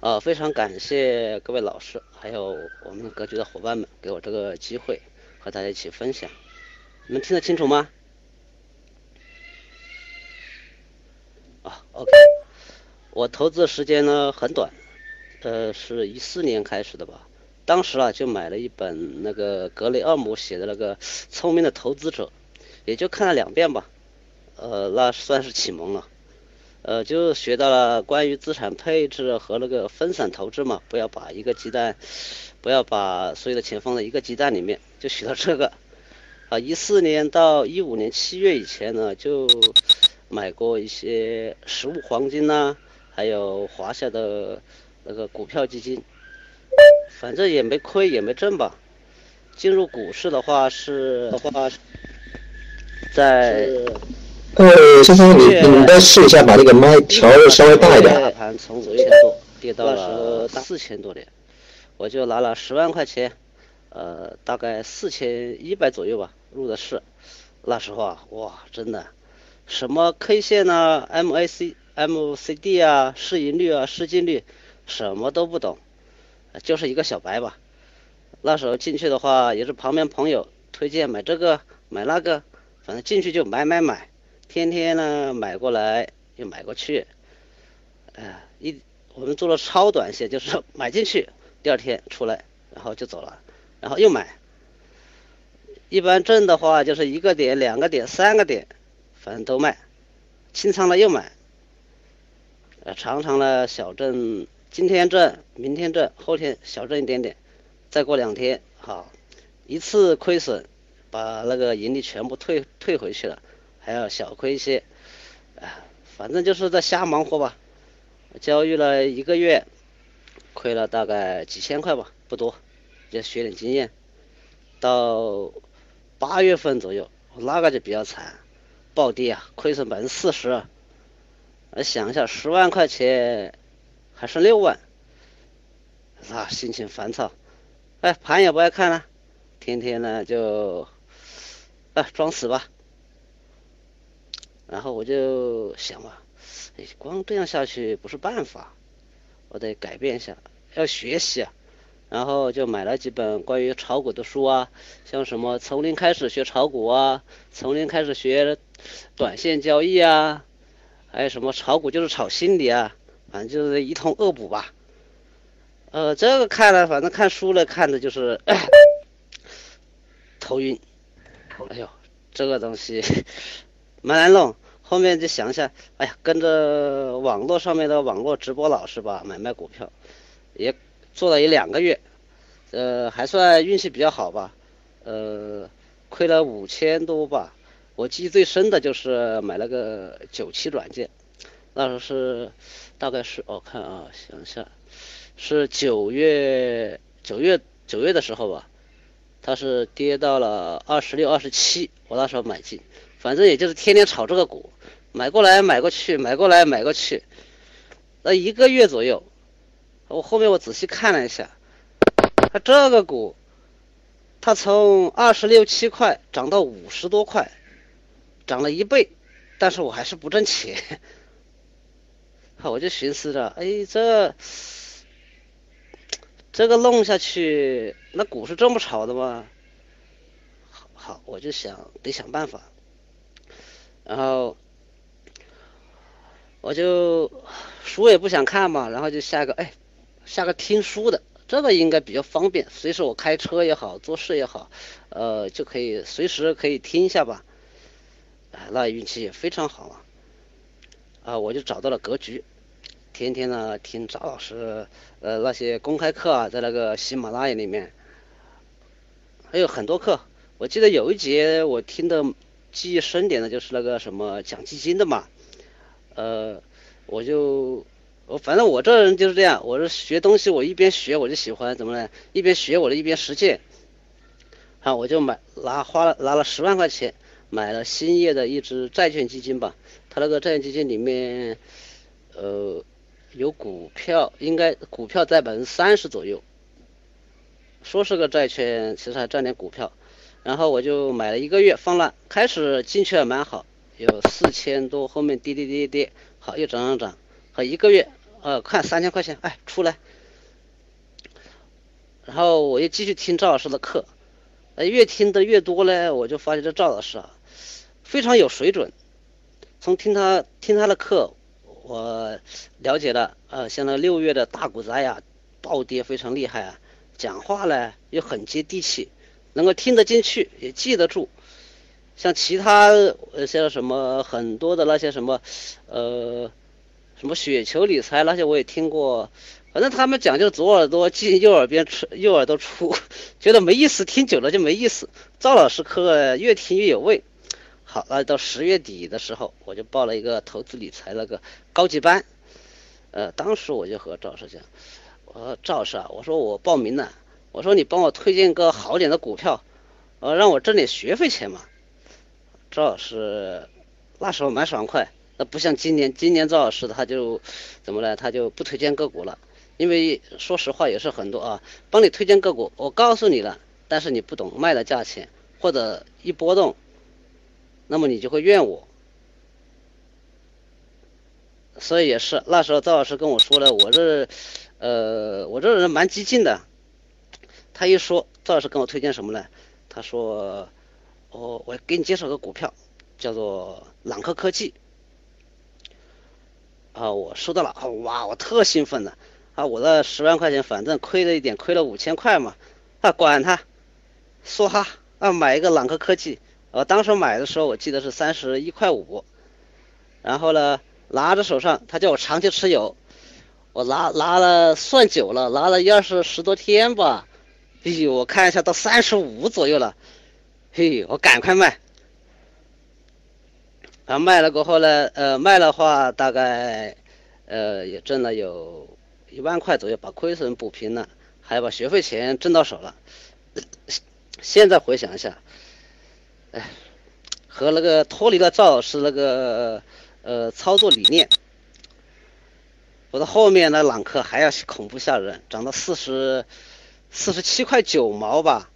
呃，非常感谢各位老师，还有我们格局的伙伴们，给我这个机会和大家一起分享。你们听得清楚吗？啊，OK。我投资时间呢很短，呃，是一四年开始的吧。当时啊就买了一本那个格雷厄姆写的那个《聪明的投资者》，也就看了两遍吧。呃，那算是启蒙了。呃，就学到了关于资产配置和那个分散投资嘛，不要把一个鸡蛋，不要把所有的钱放在一个鸡蛋里面，就学到这个。啊，一四年到一五年七月以前呢，就买过一些实物黄金呐，还有华夏的那个股票基金，反正也没亏也没挣吧。进入股市的话是的话，在。呃，先生，你你应该试一下把那个麦调的稍微大一点。大盘从五千多跌到了四千多点，我就拿了十万块钱，呃，大概四千一百左右吧，入的市。那时候啊，哇，真的，什么 K 线啊、MAC、MCD 啊、市盈率啊、市净率，什么都不懂，就是一个小白吧。那时候进去的话，也是旁边朋友推荐买这个买那个，反正进去就买买买。天天呢买过来又买过去，哎，一我们做了超短线，就是买进去，第二天出来，然后就走了，然后又买。一般挣的话就是一个点、两个点、三个点，反正都卖。清仓了又买，呃，常常呢小挣，今天挣，明天挣，后天小挣一点点，再过两天好，一次亏损，把那个盈利全部退退回去了。还要小亏一些，哎，反正就是在瞎忙活吧。交易了一个月，亏了大概几千块吧，不多，就学点经验。到八月份左右，那个就比较惨，暴跌啊，亏损百分之四十。想一下，十万块钱还剩六万，那心情烦躁。哎，盘也不爱看了，天天呢就，哎，装死吧。然后我就想嘛，光这样下去不是办法，我得改变一下，要学习啊。然后就买了几本关于炒股的书啊，像什么从零开始学炒股啊，从零开始学短线交易啊，还有什么炒股就是炒心理啊，反正就是一通恶补吧。呃，这个看了，反正看书了，看的就是 头晕。哎呦，这个东西。蛮难弄，后面就想想，哎呀，跟着网络上面的网络直播老师吧，买卖股票，也做了一两个月，呃，还算运气比较好吧，呃，亏了五千多吧。我记忆最深的就是买了个九七软件，那时候是大概是我看啊，想一下，是九月九月九月的时候吧，它是跌到了二十六、二十七，我那时候买进。反正也就是天天炒这个股，买过来买过去，买过来买过去，那一个月左右，我后面我仔细看了一下，它这个股，它从二十六七块涨到五十多块，涨了一倍，但是我还是不挣钱，好 我就寻思着，哎，这这个弄下去，那股是这么炒的吗？好，我就想得想办法。然后我就书也不想看嘛，然后就下个哎，下个听书的，这个应该比较方便，随时我开车也好，做事也好，呃，就可以随时可以听一下吧。哎，那运气也非常好啊！啊，我就找到了格局，天天呢听赵老师呃那些公开课啊，在那个喜马拉雅里面，还有很多课，我记得有一节我听的。记忆深点的就是那个什么讲基金的嘛，呃，我就我反正我这人就是这样，我是学东西，我一边学我就喜欢怎么呢？一边学我就一边实践。啊，我就买拿花了拿了十万块钱买了兴业的一只债券基金吧。它那个债券基金里面，呃，有股票，应该股票在百分之三十左右。说是个债券，其实还占点股票。然后我就买了一个月放了，开始进去还蛮好，有四千多，后面跌跌跌跌，好又涨涨涨，好一个月。呃，看三千块钱，哎，出来。然后我又继续听赵老师的课，呃，越听的越多呢，我就发现这赵老师啊，非常有水准。从听他听他的课，我了解了，呃，像那六月的大股灾呀，暴跌非常厉害啊，讲话呢又很接地气，能够听得进去，也记得住。像其他呃像什么很多的那些什么，呃。什么雪球理财那些我也听过，反正他们讲究左耳朵进右耳边出，右耳朵出，觉得没意思，听久了就没意思。赵老师课越听越有味。好，那到十月底的时候，我就报了一个投资理财那个高级班。呃，当时我就和赵老师讲，我说赵老师啊，我说我报名了，我说你帮我推荐个好点的股票，呃，让我挣点学费钱嘛。赵老师那时候蛮爽快。那不像今年，今年赵老师他就怎么了？他就不推荐个股了，因为说实话也是很多啊，帮你推荐个股，我告诉你了，但是你不懂卖的价钱，或者一波动，那么你就会怨我。所以也是那时候赵老师跟我说了，我这呃我这人蛮激进的，他一说赵老师跟我推荐什么呢？他说我我给你介绍个股票，叫做朗科科技。啊，我收到了，哇，我特兴奋的，啊，我那十万块钱反正亏了一点，亏了五千块嘛，啊，管他，梭哈，啊，买一个朗科科技，我当时买的时候我记得是三十一块五，然后呢，拿着手上，他叫我长期持有，我拿拿了算久了，拿了一二十十多天吧，哎呦，我看一下到三十五左右了，嘿，我赶快卖。然后卖了过后呢，呃，卖的话大概，呃，也挣了有一万块左右，把亏损补平了，还把学费钱挣到手了。现在回想一下，哎，和那个脱离了赵老师那个呃操作理念，我的后面那朗克还要恐怖吓人，涨到四十四十七块九毛吧，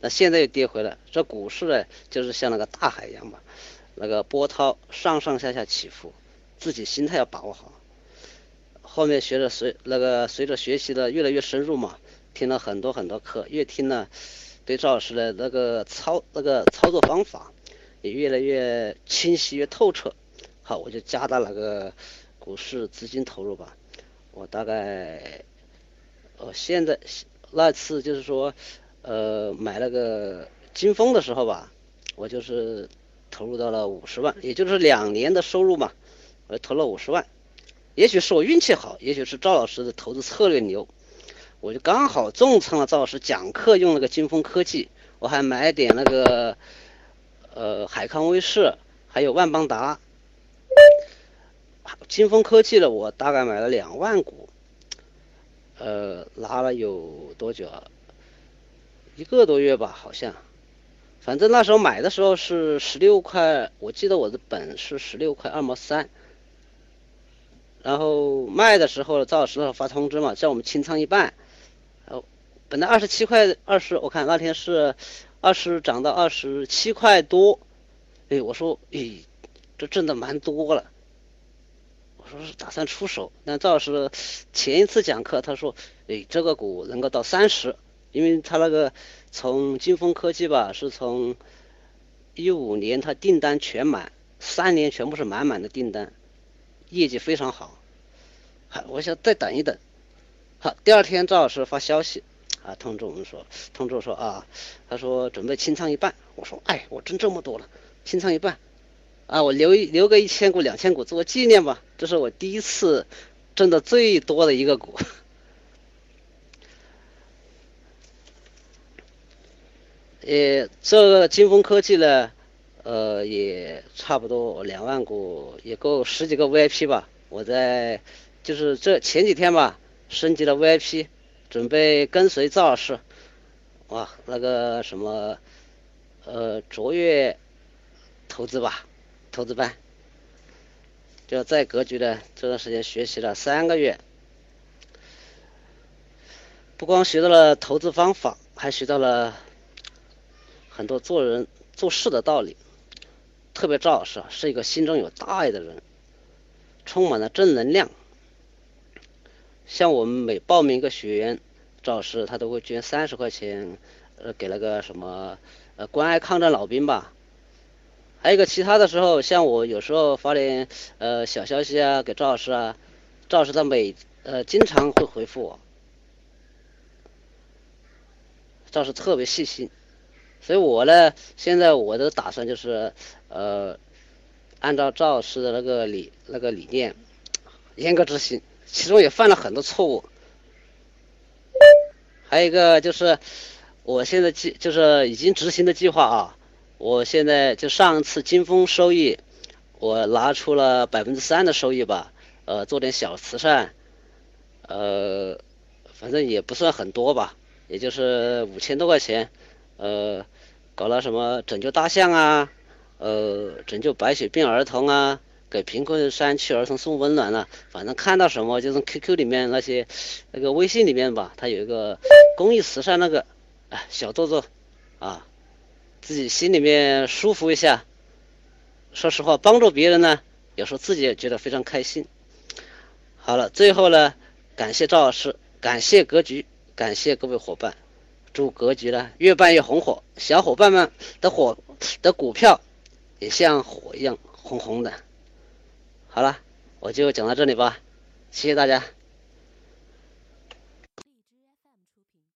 那现在又跌回来。这股市呢，就是像那个大海一样吧。那个波涛上上下下起伏，自己心态要把握好。后面学着随那个随着学习的越来越深入嘛，听了很多很多课，越听呢，对赵老师的那个操那个操作方法也越来越清晰越透彻。好，我就加大那个股市资金投入吧。我大概，呃，现在那次就是说，呃，买那个金风的时候吧，我就是。投入到了五十万，也就是两年的收入嘛，我投了五十万。也许是我运气好，也许是赵老师的投资策略牛，我就刚好重仓了赵老师讲课用那个金风科技，我还买点那个呃海康威视，还有万邦达。金风科技的我大概买了两万股，呃，拿了有多久啊？一个多月吧，好像。反正那时候买的时候是十六块，我记得我的本是十六块二毛三。然后卖的时候，赵老师发通知嘛，叫我们清仓一半。哦，本来二十七块二十，我看那天是二十涨到二十七块多。哎，我说，哎，这挣的蛮多了。说是打算出手，但赵老师前一次讲课他说，哎，这个股能够到三十。因为他那个从金风科技吧，是从一五年他订单全满，三年全部是满满的订单，业绩非常好。好，我想再等一等。好，第二天赵老师发消息啊，通知我们说，通知我说啊，他说准备清仓一半。我说，哎，我挣这么多了，清仓一半啊，我留一留个一千股、两千股做个纪念吧。这是我第一次挣的最多的一个股。呃，这个金风科技呢，呃，也差不多两万股，也够十几个 VIP 吧。我在就是这前几天吧，升级了 VIP，准备跟随赵老师，哇，那个什么，呃，卓越投资吧，投资班，就在格局的这段时间学习了三个月，不光学到了投资方法，还学到了很多做人做事的道理。特别赵老师啊，是一个心中有大爱的人，充满了正能量。像我们每报名一个学员，赵老师他都会捐三十块钱，呃，给那个什么，呃，关爱抗战老兵吧。还有一个其他的时候，像我有时候发点呃小消息啊给赵老师啊，赵老师他每呃经常会回复我，赵老师特别细心。所以我呢，现在我的打算就是，呃，按照赵老师的那个理那个理念，严格执行，其中也犯了很多错误。还有一个就是，我现在计就是已经执行的计划啊，我现在就上次金丰收益，我拿出了百分之三的收益吧，呃，做点小慈善，呃，反正也不算很多吧，也就是五千多块钱。呃，搞了什么拯救大象啊，呃，拯救白血病儿童啊，给贫困山区儿童送温暖了。反正看到什么，就从 QQ 里面那些，那个微信里面吧，它有一个公益慈善那个，哎，小动作，啊，自己心里面舒服一下。说实话，帮助别人呢，有时候自己也觉得非常开心。好了，最后呢，感谢赵老师，感谢格局，感谢各位伙伴。祝格局呢越办越红火，小伙伴们的火的股票也像火一样红红的。好了，我就讲到这里吧，谢谢大家。